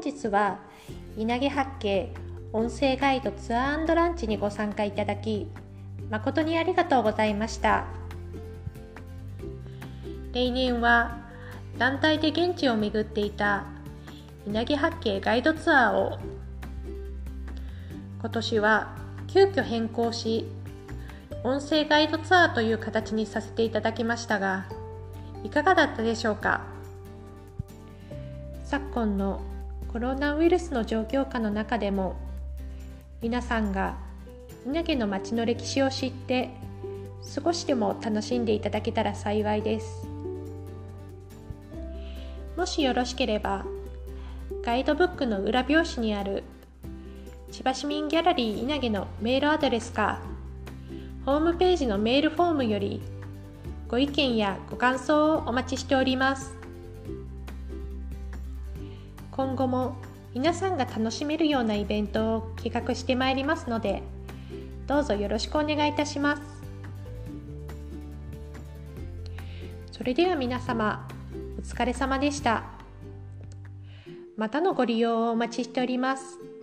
本日は稲毛八景音声ガイドツアーランチにご参加いただき誠にありがとうございました。例年は団体で現地を巡っていた稲毛八景ガイドツアーを今年は急遽変更し音声ガイドツアーという形にさせていただきましたがいかがだったでしょうか？昨今のコロナウイルスの状況下の中でも皆さんが稲毛の町の歴史を知って少しでも楽しんでいただけたら幸いです。もしよろしければガイドブックの裏表紙にある千葉市民ギャラリー稲毛のメールアドレスかホームページのメールフォームよりご意見やご感想をお待ちしております。今後も皆さんが楽しめるようなイベントを企画してまいりますのでどうぞよろしくお願いいたしますそれでは皆様お疲れ様でしたまたのご利用をお待ちしております。